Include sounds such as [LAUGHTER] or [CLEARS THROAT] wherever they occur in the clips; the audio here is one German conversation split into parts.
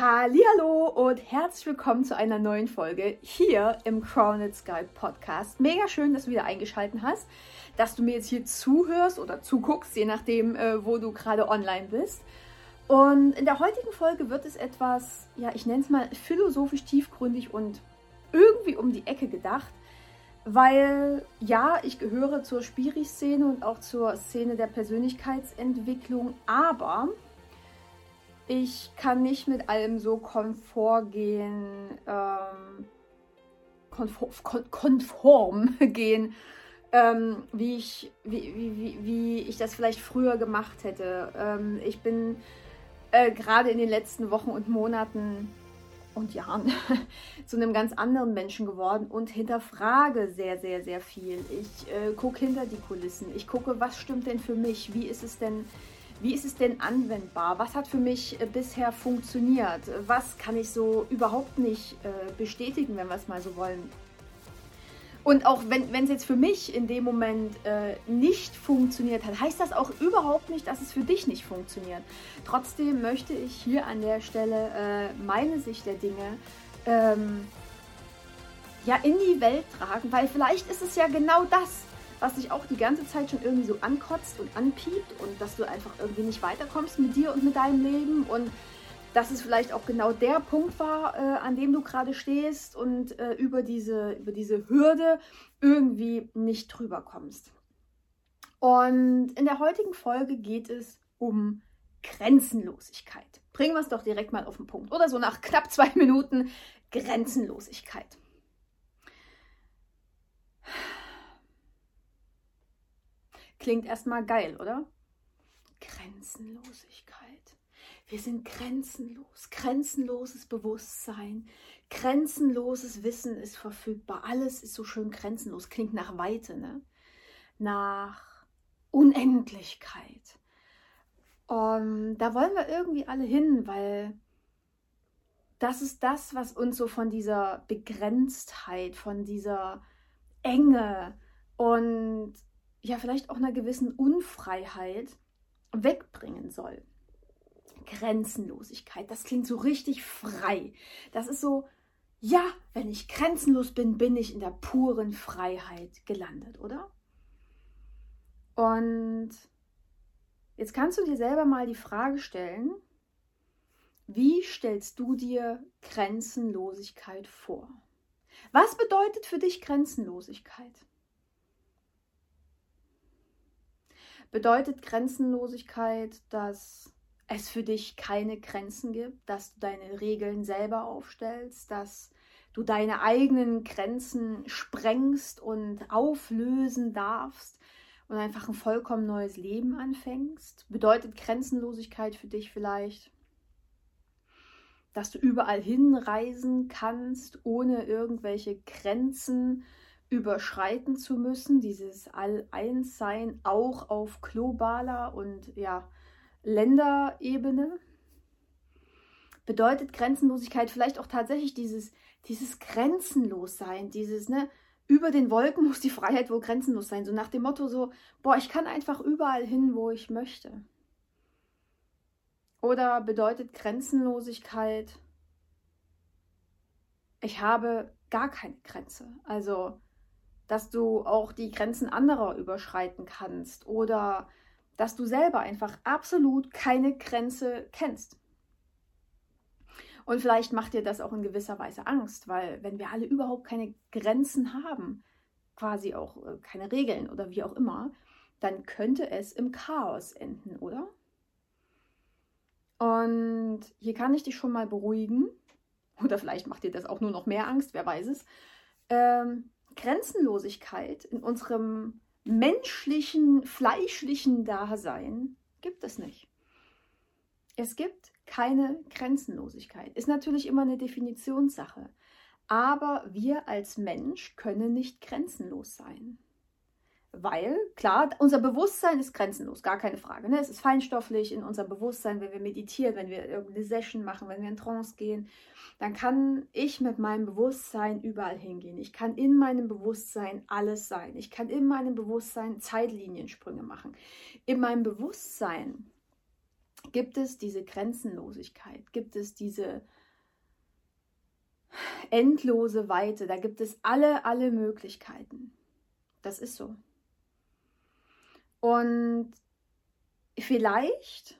Hallo und herzlich willkommen zu einer neuen Folge hier im Crowned Sky Podcast. Mega schön, dass du wieder eingeschaltet hast, dass du mir jetzt hier zuhörst oder zuguckst, je nachdem, äh, wo du gerade online bist. Und in der heutigen Folge wird es etwas, ja, ich nenne es mal philosophisch tiefgründig und irgendwie um die Ecke gedacht, weil ja, ich gehöre zur Spiri-Szene und auch zur Szene der Persönlichkeitsentwicklung, aber ich kann nicht mit allem so konform gehen, ähm, konform, konform [LAUGHS] gehen, ähm, wie, ich, wie, wie, wie, ich das vielleicht früher gemacht hätte. Ähm, ich bin äh, gerade in den letzten Wochen und Monaten und Jahren [LAUGHS] zu einem ganz anderen Menschen geworden und hinterfrage sehr, sehr, sehr viel. Ich äh, gucke hinter die Kulissen. Ich gucke, was stimmt denn für mich? Wie ist es denn? Wie ist es denn anwendbar? Was hat für mich äh, bisher funktioniert? Was kann ich so überhaupt nicht äh, bestätigen, wenn wir es mal so wollen? Und auch wenn es jetzt für mich in dem Moment äh, nicht funktioniert hat, heißt das auch überhaupt nicht, dass es für dich nicht funktioniert. Trotzdem möchte ich hier an der Stelle äh, meine Sicht der Dinge ähm, ja in die Welt tragen, weil vielleicht ist es ja genau das, was dich auch die ganze Zeit schon irgendwie so ankotzt und anpiept und dass du einfach irgendwie nicht weiterkommst mit dir und mit deinem Leben und dass es vielleicht auch genau der Punkt war, äh, an dem du gerade stehst und äh, über, diese, über diese Hürde irgendwie nicht drüber kommst. Und in der heutigen Folge geht es um Grenzenlosigkeit. Bringen wir es doch direkt mal auf den Punkt. Oder so nach knapp zwei Minuten Grenzenlosigkeit. Klingt erstmal geil, oder? Grenzenlosigkeit. Wir sind grenzenlos, grenzenloses Bewusstsein, grenzenloses Wissen ist verfügbar. Alles ist so schön grenzenlos. Klingt nach Weite, ne? Nach Unendlichkeit. Und da wollen wir irgendwie alle hin, weil das ist das, was uns so von dieser Begrenztheit, von dieser Enge und ja vielleicht auch einer gewissen Unfreiheit wegbringen soll. Grenzenlosigkeit, das klingt so richtig frei. Das ist so, ja, wenn ich grenzenlos bin, bin ich in der puren Freiheit gelandet, oder? Und jetzt kannst du dir selber mal die Frage stellen, wie stellst du dir Grenzenlosigkeit vor? Was bedeutet für dich Grenzenlosigkeit? Bedeutet Grenzenlosigkeit, dass es für dich keine Grenzen gibt, dass du deine Regeln selber aufstellst, dass du deine eigenen Grenzen sprengst und auflösen darfst und einfach ein vollkommen neues Leben anfängst? Bedeutet Grenzenlosigkeit für dich vielleicht, dass du überall hinreisen kannst, ohne irgendwelche Grenzen überschreiten zu müssen, dieses All-Eins-Sein auch auf globaler und ja, Länderebene. Bedeutet Grenzenlosigkeit vielleicht auch tatsächlich dieses, dieses Grenzenlossein, dieses, ne, über den Wolken muss die Freiheit wohl grenzenlos sein. So nach dem Motto so, boah, ich kann einfach überall hin, wo ich möchte. Oder bedeutet Grenzenlosigkeit, ich habe gar keine Grenze. Also dass du auch die Grenzen anderer überschreiten kannst oder dass du selber einfach absolut keine Grenze kennst. Und vielleicht macht dir das auch in gewisser Weise Angst, weil wenn wir alle überhaupt keine Grenzen haben, quasi auch äh, keine Regeln oder wie auch immer, dann könnte es im Chaos enden, oder? Und hier kann ich dich schon mal beruhigen, oder vielleicht macht dir das auch nur noch mehr Angst, wer weiß es. Ähm, Grenzenlosigkeit in unserem menschlichen, fleischlichen Dasein gibt es nicht. Es gibt keine Grenzenlosigkeit. Ist natürlich immer eine Definitionssache. Aber wir als Mensch können nicht grenzenlos sein. Weil, klar, unser Bewusstsein ist grenzenlos, gar keine Frage. Ne? Es ist feinstofflich in unserem Bewusstsein, wenn wir meditieren, wenn wir irgendeine Session machen, wenn wir in Trance gehen, dann kann ich mit meinem Bewusstsein überall hingehen. Ich kann in meinem Bewusstsein alles sein. Ich kann in meinem Bewusstsein Zeitliniensprünge machen. In meinem Bewusstsein gibt es diese Grenzenlosigkeit, gibt es diese endlose Weite, da gibt es alle, alle Möglichkeiten. Das ist so. Und vielleicht,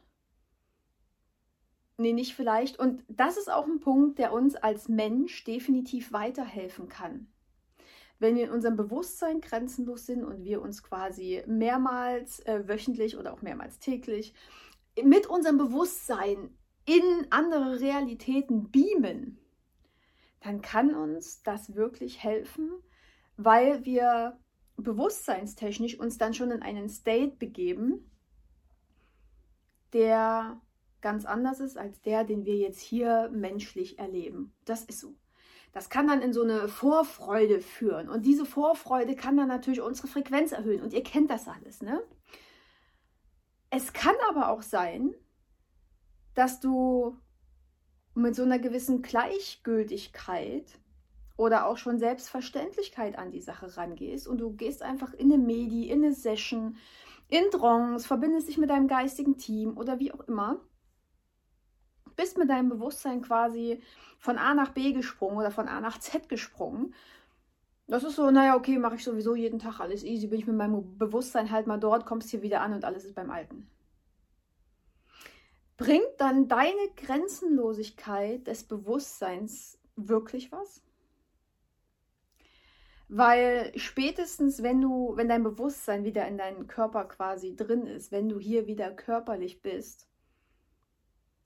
nee, nicht vielleicht, und das ist auch ein Punkt, der uns als Mensch definitiv weiterhelfen kann. Wenn wir in unserem Bewusstsein grenzenlos sind und wir uns quasi mehrmals äh, wöchentlich oder auch mehrmals täglich mit unserem Bewusstsein in andere Realitäten beamen, dann kann uns das wirklich helfen, weil wir bewusstseinstechnisch uns dann schon in einen State begeben, der ganz anders ist als der, den wir jetzt hier menschlich erleben. Das ist so. Das kann dann in so eine Vorfreude führen. Und diese Vorfreude kann dann natürlich unsere Frequenz erhöhen. Und ihr kennt das alles, ne? Es kann aber auch sein, dass du mit so einer gewissen Gleichgültigkeit oder auch schon Selbstverständlichkeit an die Sache rangehst und du gehst einfach in eine Medi, in eine Session, in Trance, verbindest dich mit deinem geistigen Team oder wie auch immer, bist mit deinem Bewusstsein quasi von A nach B gesprungen oder von A nach Z gesprungen. Das ist so, naja, okay, mache ich sowieso jeden Tag alles easy, bin ich mit meinem Bewusstsein halt mal dort, kommst hier wieder an und alles ist beim Alten. Bringt dann deine Grenzenlosigkeit des Bewusstseins wirklich was? Weil spätestens, wenn du, wenn dein Bewusstsein wieder in deinem Körper quasi drin ist, wenn du hier wieder körperlich bist,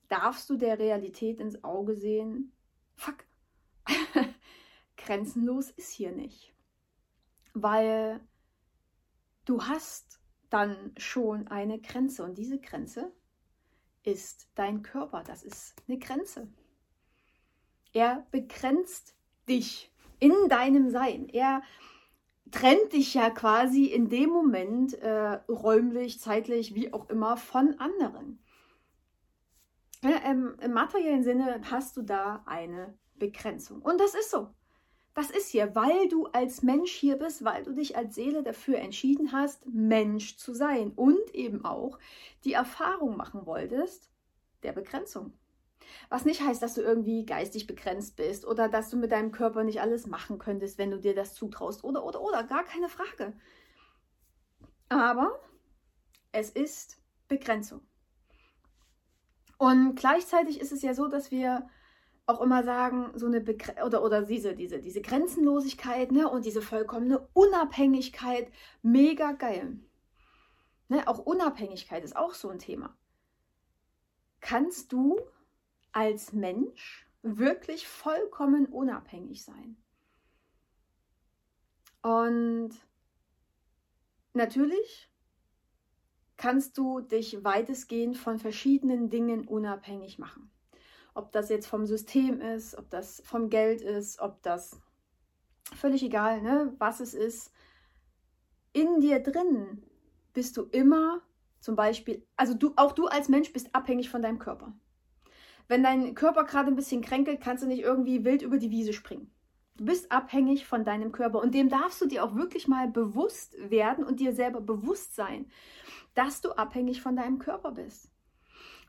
darfst du der Realität ins Auge sehen, fuck, [LAUGHS] grenzenlos ist hier nicht. Weil du hast dann schon eine Grenze und diese Grenze ist dein Körper. Das ist eine Grenze. Er begrenzt dich in deinem Sein. Er trennt dich ja quasi in dem Moment äh, räumlich, zeitlich, wie auch immer von anderen. Ja, ähm, Im materiellen Sinne hast du da eine Begrenzung. Und das ist so. Das ist hier, weil du als Mensch hier bist, weil du dich als Seele dafür entschieden hast, Mensch zu sein und eben auch die Erfahrung machen wolltest der Begrenzung. Was nicht heißt, dass du irgendwie geistig begrenzt bist oder dass du mit deinem Körper nicht alles machen könntest, wenn du dir das zutraust oder, oder, oder, gar keine Frage. Aber es ist Begrenzung. Und gleichzeitig ist es ja so, dass wir auch immer sagen, so eine Begre oder, oder diese, diese, diese Grenzenlosigkeit ne, und diese vollkommene Unabhängigkeit, mega geil. Ne, auch Unabhängigkeit ist auch so ein Thema. Kannst du als Mensch wirklich vollkommen unabhängig sein. Und natürlich kannst du dich weitestgehend von verschiedenen Dingen unabhängig machen. Ob das jetzt vom System ist, ob das vom Geld ist, ob das völlig egal, ne, was es ist. In dir drin bist du immer zum Beispiel, also du, auch du als Mensch bist abhängig von deinem Körper. Wenn dein Körper gerade ein bisschen kränkelt, kannst du nicht irgendwie wild über die Wiese springen. Du bist abhängig von deinem Körper und dem darfst du dir auch wirklich mal bewusst werden und dir selber bewusst sein, dass du abhängig von deinem Körper bist.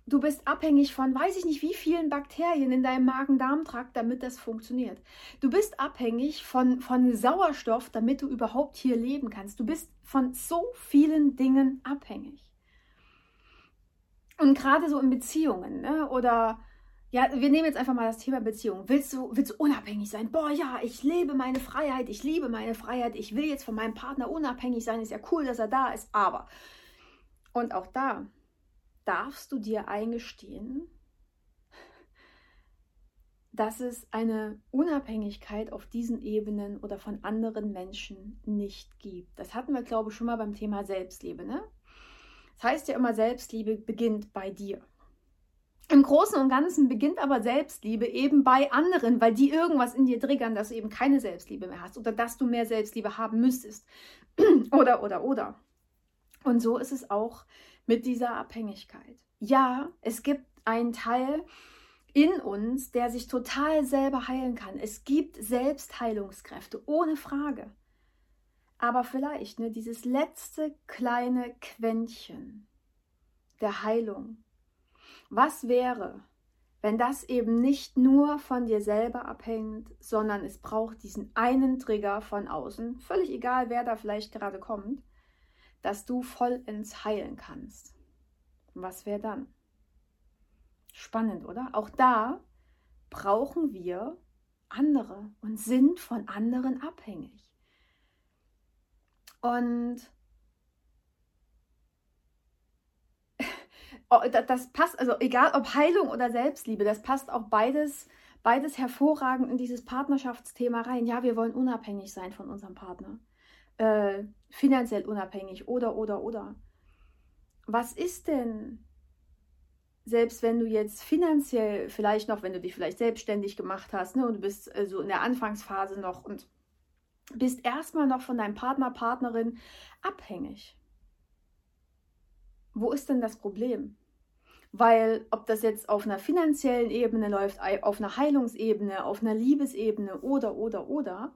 Du bist abhängig von, weiß ich nicht, wie vielen Bakterien in deinem Magen-Darm-Trakt, damit das funktioniert. Du bist abhängig von, von Sauerstoff, damit du überhaupt hier leben kannst. Du bist von so vielen Dingen abhängig. Und gerade so in Beziehungen, ne? oder ja, wir nehmen jetzt einfach mal das Thema Beziehung. Willst du, willst du unabhängig sein? Boah, ja, ich lebe meine Freiheit, ich liebe meine Freiheit, ich will jetzt von meinem Partner unabhängig sein, ist ja cool, dass er da ist, aber. Und auch da darfst du dir eingestehen, dass es eine Unabhängigkeit auf diesen Ebenen oder von anderen Menschen nicht gibt. Das hatten wir, glaube ich, schon mal beim Thema Selbstliebe, ne? Das heißt ja immer, Selbstliebe beginnt bei dir. Im Großen und Ganzen beginnt aber Selbstliebe eben bei anderen, weil die irgendwas in dir triggern, dass du eben keine Selbstliebe mehr hast oder dass du mehr Selbstliebe haben müsstest. [CLEARS THROAT] oder, oder, oder. Und so ist es auch mit dieser Abhängigkeit. Ja, es gibt einen Teil in uns, der sich total selber heilen kann. Es gibt Selbstheilungskräfte, ohne Frage. Aber vielleicht ne, dieses letzte kleine Quäntchen der Heilung, Was wäre, wenn das eben nicht nur von dir selber abhängt, sondern es braucht diesen einen Trigger von außen, völlig egal, wer da vielleicht gerade kommt, dass du vollends heilen kannst. Was wäre dann? Spannend, oder? Auch da brauchen wir andere und sind von anderen abhängig. Und [LAUGHS] oh, das passt, also egal ob Heilung oder Selbstliebe, das passt auch beides, beides hervorragend in dieses Partnerschaftsthema rein. Ja, wir wollen unabhängig sein von unserem Partner. Äh, finanziell unabhängig oder, oder, oder. Was ist denn, selbst wenn du jetzt finanziell vielleicht noch, wenn du dich vielleicht selbstständig gemacht hast ne, und du bist äh, so in der Anfangsphase noch und bist erstmal noch von deinem Partner, Partnerin abhängig. Wo ist denn das Problem? Weil ob das jetzt auf einer finanziellen Ebene läuft, auf einer Heilungsebene, auf einer Liebesebene oder, oder, oder,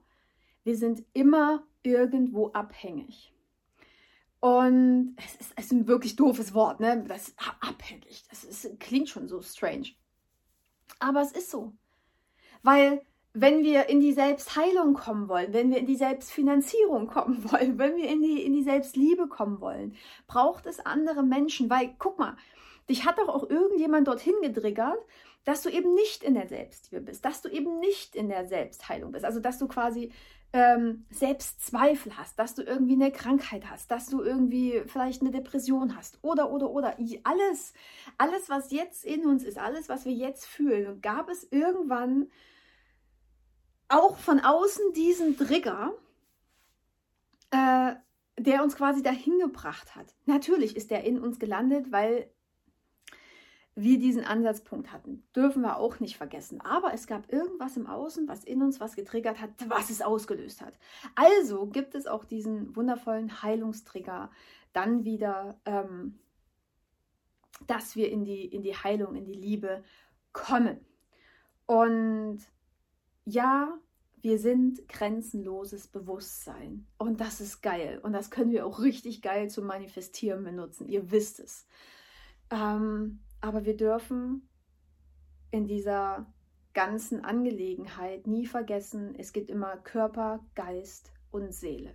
wir sind immer irgendwo abhängig. Und es ist, es ist ein wirklich doofes Wort, ne? Das ist abhängig. Das ist, klingt schon so strange. Aber es ist so. Weil wenn wir in die Selbstheilung kommen wollen, wenn wir in die Selbstfinanzierung kommen [LAUGHS] wollen, wenn wir in die, in die Selbstliebe kommen wollen, braucht es andere Menschen. Weil, guck mal, dich hat doch auch irgendjemand dorthin getriggert, dass du eben nicht in der Selbstliebe bist, dass du eben nicht in der Selbstheilung bist. Also, dass du quasi ähm, Selbstzweifel hast, dass du irgendwie eine Krankheit hast, dass du irgendwie vielleicht eine Depression hast oder, oder, oder. Alles, alles, was jetzt in uns ist, alles, was wir jetzt fühlen, gab es irgendwann auch von außen diesen Trigger, äh, der uns quasi dahin gebracht hat. Natürlich ist der in uns gelandet, weil wir diesen Ansatzpunkt hatten. Dürfen wir auch nicht vergessen. Aber es gab irgendwas im Außen, was in uns was getriggert hat, was es ausgelöst hat. Also gibt es auch diesen wundervollen Heilungstrigger dann wieder, ähm, dass wir in die, in die Heilung, in die Liebe kommen. Und ja, wir sind grenzenloses Bewusstsein. Und das ist geil. Und das können wir auch richtig geil zum Manifestieren benutzen. Ihr wisst es. Ähm, aber wir dürfen in dieser ganzen Angelegenheit nie vergessen, es gibt immer Körper, Geist und Seele.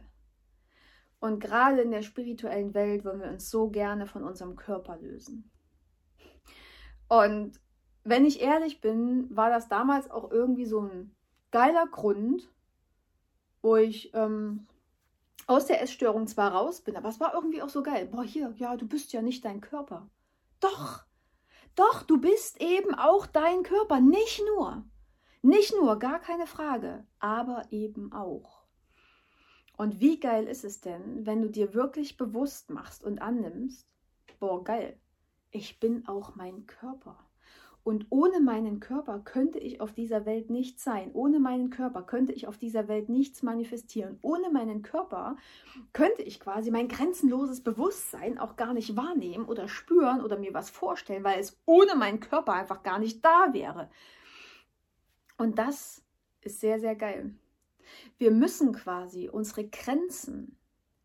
Und gerade in der spirituellen Welt wollen wir uns so gerne von unserem Körper lösen. Und wenn ich ehrlich bin, war das damals auch irgendwie so ein geiler Grund, wo ich ähm, aus der Essstörung zwar raus bin, aber es war irgendwie auch so geil. Boah, hier, ja, du bist ja nicht dein Körper. Doch, doch, du bist eben auch dein Körper, nicht nur. Nicht nur, gar keine Frage, aber eben auch. Und wie geil ist es denn, wenn du dir wirklich bewusst machst und annimmst, boah, geil, ich bin auch mein Körper. Und ohne meinen Körper könnte ich auf dieser Welt nicht sein. Ohne meinen Körper könnte ich auf dieser Welt nichts manifestieren. Ohne meinen Körper könnte ich quasi mein grenzenloses Bewusstsein auch gar nicht wahrnehmen oder spüren oder mir was vorstellen, weil es ohne meinen Körper einfach gar nicht da wäre. Und das ist sehr, sehr geil. Wir müssen quasi unsere Grenzen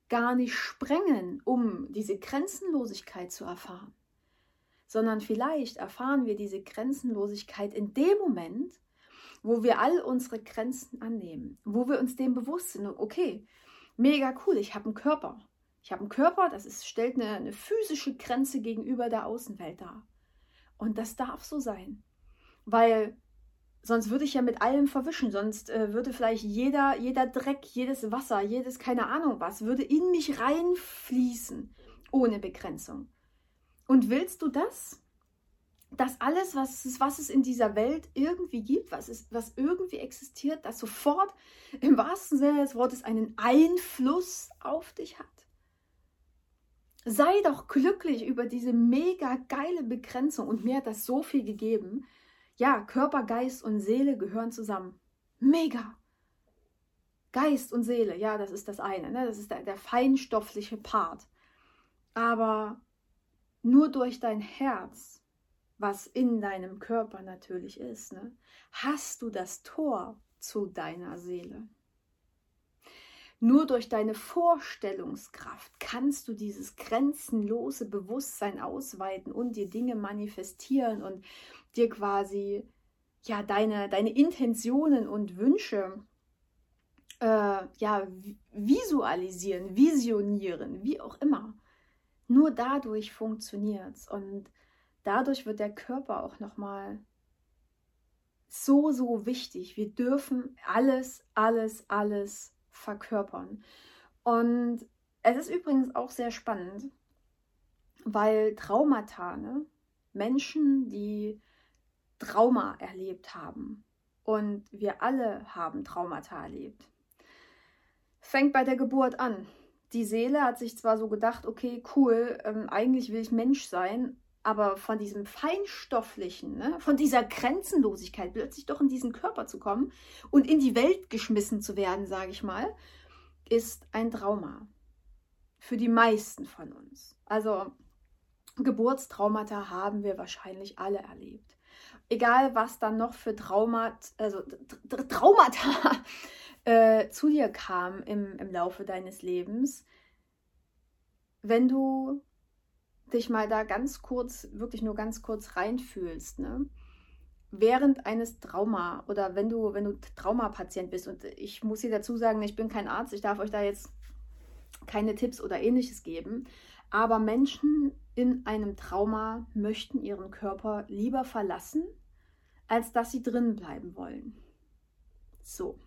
gar nicht sprengen, um diese Grenzenlosigkeit zu erfahren sondern vielleicht erfahren wir diese Grenzenlosigkeit in dem Moment, wo wir all unsere Grenzen annehmen, wo wir uns dem bewusst sind, okay, mega cool, ich habe einen Körper. Ich habe einen Körper, das ist, stellt eine, eine physische Grenze gegenüber der Außenwelt dar. Und das darf so sein, weil sonst würde ich ja mit allem verwischen, sonst äh, würde vielleicht jeder, jeder Dreck, jedes Wasser, jedes keine Ahnung was, würde in mich reinfließen, ohne Begrenzung. Und willst du das? Dass alles, was es, was es in dieser Welt irgendwie gibt, was, ist, was irgendwie existiert, das sofort im wahrsten Sinne des Wortes einen Einfluss auf dich hat? Sei doch glücklich über diese mega geile Begrenzung und mir hat das so viel gegeben. Ja, Körper, Geist und Seele gehören zusammen. Mega. Geist und Seele, ja, das ist das eine, ne? das ist der, der feinstoffliche Part. Aber nur durch dein Herz, was in deinem Körper natürlich ist, ne, hast du das Tor zu deiner Seele. Nur durch deine Vorstellungskraft kannst du dieses grenzenlose Bewusstsein ausweiten und dir Dinge manifestieren und dir quasi ja deine, deine Intentionen und Wünsche äh, ja, visualisieren, visionieren, wie auch immer. Nur dadurch funktioniert es und dadurch wird der Körper auch nochmal so, so wichtig. Wir dürfen alles, alles, alles verkörpern. Und es ist übrigens auch sehr spannend, weil Traumata, ne? Menschen, die Trauma erlebt haben, und wir alle haben Traumata erlebt, fängt bei der Geburt an. Die Seele hat sich zwar so gedacht, okay, cool, ähm, eigentlich will ich Mensch sein, aber von diesem Feinstofflichen, ne, von dieser Grenzenlosigkeit, plötzlich doch in diesen Körper zu kommen und in die Welt geschmissen zu werden, sage ich mal, ist ein Trauma. Für die meisten von uns. Also Geburtstraumata haben wir wahrscheinlich alle erlebt. Egal, was dann noch für Traumat, also Traumata äh, zu dir kam im, im Laufe deines Lebens, wenn du dich mal da ganz kurz, wirklich nur ganz kurz reinfühlst, ne? während eines Trauma oder wenn du, wenn du Traumapatient bist, und ich muss hier dazu sagen, ich bin kein Arzt, ich darf euch da jetzt keine Tipps oder ähnliches geben, aber Menschen in einem Trauma möchten ihren Körper lieber verlassen, als dass sie drin bleiben wollen. So.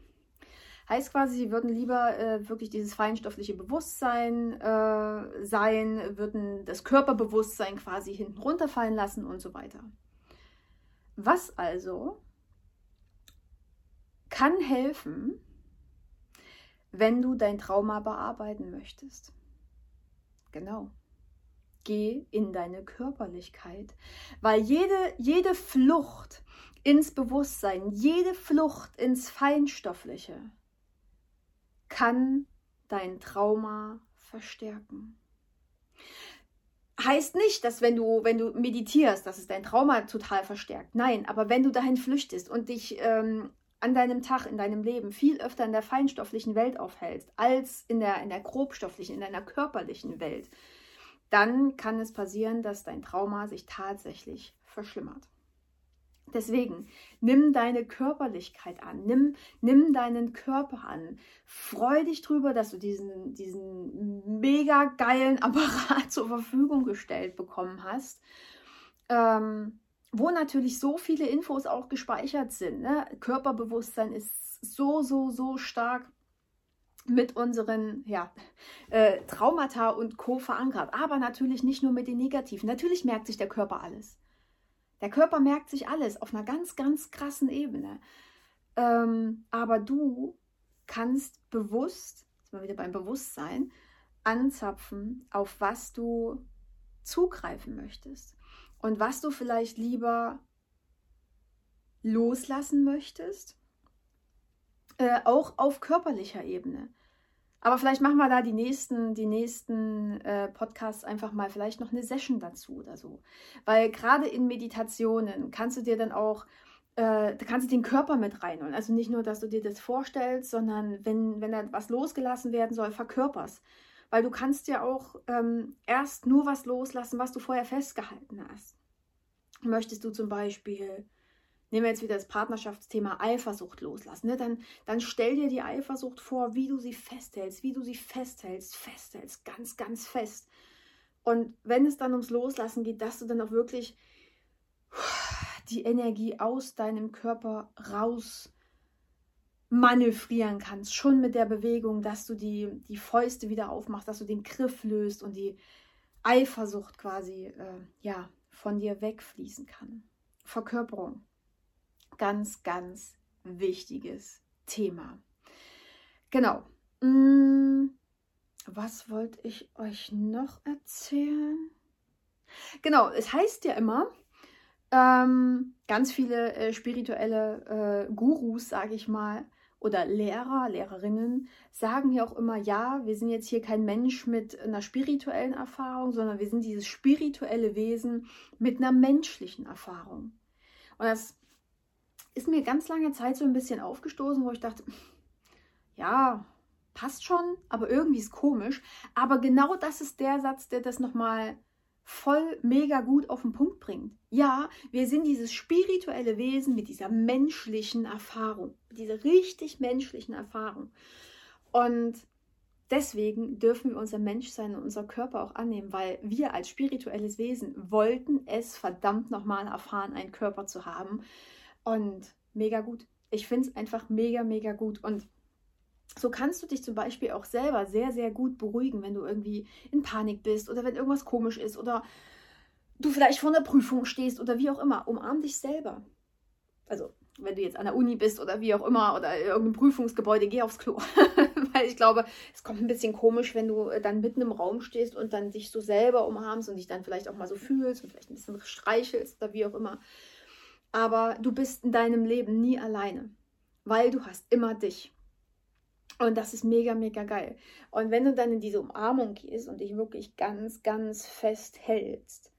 Heißt quasi, sie würden lieber äh, wirklich dieses feinstoffliche Bewusstsein äh, sein, würden das Körperbewusstsein quasi hinten runterfallen lassen und so weiter. Was also kann helfen, wenn du dein Trauma bearbeiten möchtest? Genau. Geh in deine Körperlichkeit, weil jede, jede Flucht ins Bewusstsein, jede Flucht ins Feinstoffliche, kann dein Trauma verstärken. Heißt nicht, dass wenn du, wenn du meditierst, dass es dein Trauma total verstärkt. Nein, aber wenn du dahin flüchtest und dich ähm, an deinem Tag, in deinem Leben viel öfter in der feinstofflichen Welt aufhältst, als in der, in der grobstofflichen, in deiner körperlichen Welt, dann kann es passieren, dass dein Trauma sich tatsächlich verschlimmert. Deswegen, nimm deine Körperlichkeit an, nimm, nimm deinen Körper an. Freu dich drüber, dass du diesen, diesen mega geilen [LAUGHS] Apparat zur Verfügung gestellt bekommen hast. Ähm, wo natürlich so viele Infos auch gespeichert sind. Ne? Körperbewusstsein ist so, so, so stark mit unseren ja, äh, Traumata und Co. verankert. Aber natürlich nicht nur mit den Negativen. Natürlich merkt sich der Körper alles. Der Körper merkt sich alles auf einer ganz, ganz krassen Ebene. Ähm, aber du kannst bewusst, jetzt mal wieder beim Bewusstsein, anzapfen, auf was du zugreifen möchtest und was du vielleicht lieber loslassen möchtest, äh, auch auf körperlicher Ebene. Aber vielleicht machen wir da die nächsten, die nächsten äh, Podcasts einfach mal vielleicht noch eine Session dazu oder so. Weil gerade in Meditationen kannst du dir dann auch, äh, da kannst du den Körper mit reinholen. Also nicht nur, dass du dir das vorstellst, sondern wenn, wenn da was losgelassen werden soll, verkörperst. Weil du kannst ja auch ähm, erst nur was loslassen, was du vorher festgehalten hast. Möchtest du zum Beispiel nehmen wir jetzt wieder das Partnerschaftsthema Eifersucht loslassen, ne? dann, dann stell dir die Eifersucht vor, wie du sie festhältst, wie du sie festhältst, festhältst, ganz, ganz fest. Und wenn es dann ums Loslassen geht, dass du dann auch wirklich die Energie aus deinem Körper raus manövrieren kannst, schon mit der Bewegung, dass du die, die Fäuste wieder aufmachst, dass du den Griff löst und die Eifersucht quasi äh, ja, von dir wegfließen kann. Verkörperung ganz, ganz wichtiges Thema. Genau. Mm, was wollte ich euch noch erzählen? Genau, es heißt ja immer, ähm, ganz viele äh, spirituelle äh, Gurus, sage ich mal, oder Lehrer, Lehrerinnen sagen ja auch immer, ja, wir sind jetzt hier kein Mensch mit einer spirituellen Erfahrung, sondern wir sind dieses spirituelle Wesen mit einer menschlichen Erfahrung. Und das ist mir ganz lange Zeit so ein bisschen aufgestoßen, wo ich dachte, [SNIFFS] ja, passt schon, aber irgendwie ist komisch. Aber genau das ist der Satz, der das nochmal voll mega gut auf den Punkt bringt. Ja, wir sind dieses spirituelle Wesen mit dieser menschlichen Erfahrung, mit dieser richtig menschlichen Erfahrung. Und deswegen dürfen wir unser Menschsein und unser Körper auch annehmen, weil wir als spirituelles Wesen wollten es verdammt nochmal erfahren, einen Körper zu haben. Und mega gut. Ich finde es einfach mega, mega gut. Und so kannst du dich zum Beispiel auch selber sehr, sehr gut beruhigen, wenn du irgendwie in Panik bist oder wenn irgendwas komisch ist oder du vielleicht vor einer Prüfung stehst oder wie auch immer. Umarm dich selber. Also, wenn du jetzt an der Uni bist oder wie auch immer oder in irgendeinem Prüfungsgebäude, geh aufs Klo. [LAUGHS] Weil ich glaube, es kommt ein bisschen komisch, wenn du dann mitten im Raum stehst und dann dich so selber umarmst und dich dann vielleicht auch mal so fühlst und vielleicht ein bisschen streichelst oder wie auch immer. Aber du bist in deinem Leben nie alleine, weil du hast immer dich. Und das ist mega, mega geil. Und wenn du dann in diese Umarmung gehst und dich wirklich ganz, ganz fest hältst,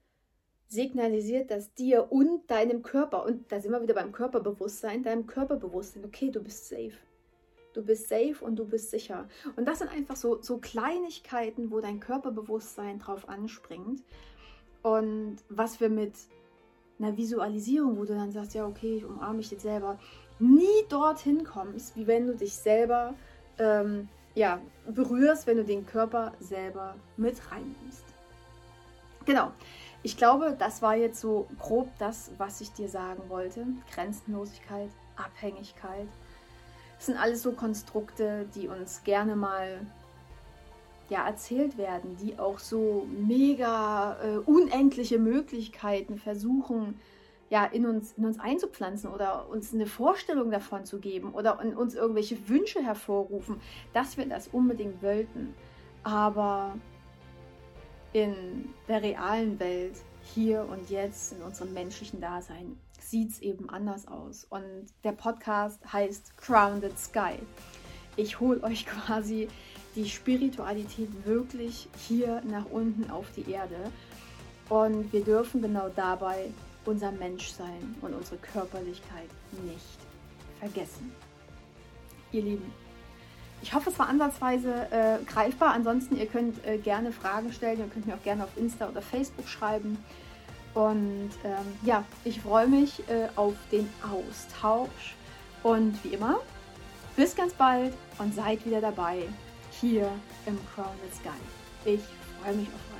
signalisiert das dir und deinem Körper, und da sind wir wieder beim Körperbewusstsein, deinem Körperbewusstsein, okay, du bist safe. Du bist safe und du bist sicher. Und das sind einfach so, so Kleinigkeiten, wo dein Körperbewusstsein drauf anspringt. Und was wir mit einer Visualisierung, wo du dann sagst, ja, okay, ich umarme mich jetzt selber, nie dorthin kommst, wie wenn du dich selber ähm, ja, berührst, wenn du den Körper selber mit reinnimmst. Genau. Ich glaube, das war jetzt so grob das, was ich dir sagen wollte. Grenzenlosigkeit, Abhängigkeit. Das sind alles so Konstrukte, die uns gerne mal ja, erzählt werden, die auch so mega äh, unendliche Möglichkeiten versuchen, ja, in uns, in uns einzupflanzen oder uns eine Vorstellung davon zu geben oder in uns irgendwelche Wünsche hervorrufen, dass wir das unbedingt wollten. Aber in der realen Welt, hier und jetzt, in unserem menschlichen Dasein, sieht es eben anders aus. Und der Podcast heißt Grounded Sky. Ich hole euch [LAUGHS] quasi die Spiritualität wirklich hier nach unten auf die Erde. Und wir dürfen genau dabei unser Menschsein und unsere Körperlichkeit nicht vergessen. Ihr Lieben, ich hoffe, es war ansatzweise äh, greifbar. Ansonsten, ihr könnt äh, gerne Fragen stellen. Ihr könnt mir auch gerne auf Insta oder Facebook schreiben. Und ähm, ja, ich freue mich äh, auf den Austausch. Und wie immer, bis ganz bald und seid wieder dabei hier im Crowned Sky. Ich freue mich auf euch.